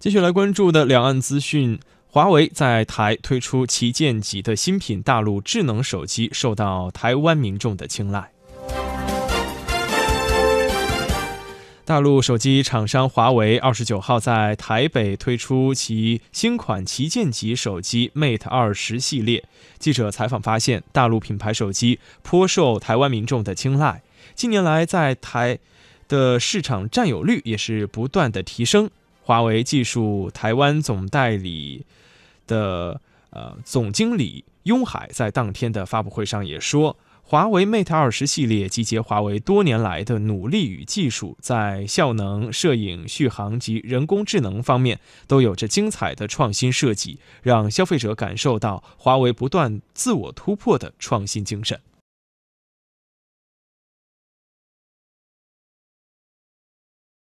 继续来关注的两岸资讯，华为在台推出旗舰级的新品大陆智能手机，受到台湾民众的青睐。大陆手机厂商华为二十九号在台北推出其新款旗舰级手机 Mate 二十系列。记者采访发现，大陆品牌手机颇受台湾民众的青睐，近年来在台的市场占有率也是不断的提升。华为技术台湾总代理的呃总经理雍海在当天的发布会上也说，华为 Mate 二十系列集结华为多年来的努力与技术，在效能、摄影、续航及人工智能方面都有着精彩的创新设计，让消费者感受到华为不断自我突破的创新精神。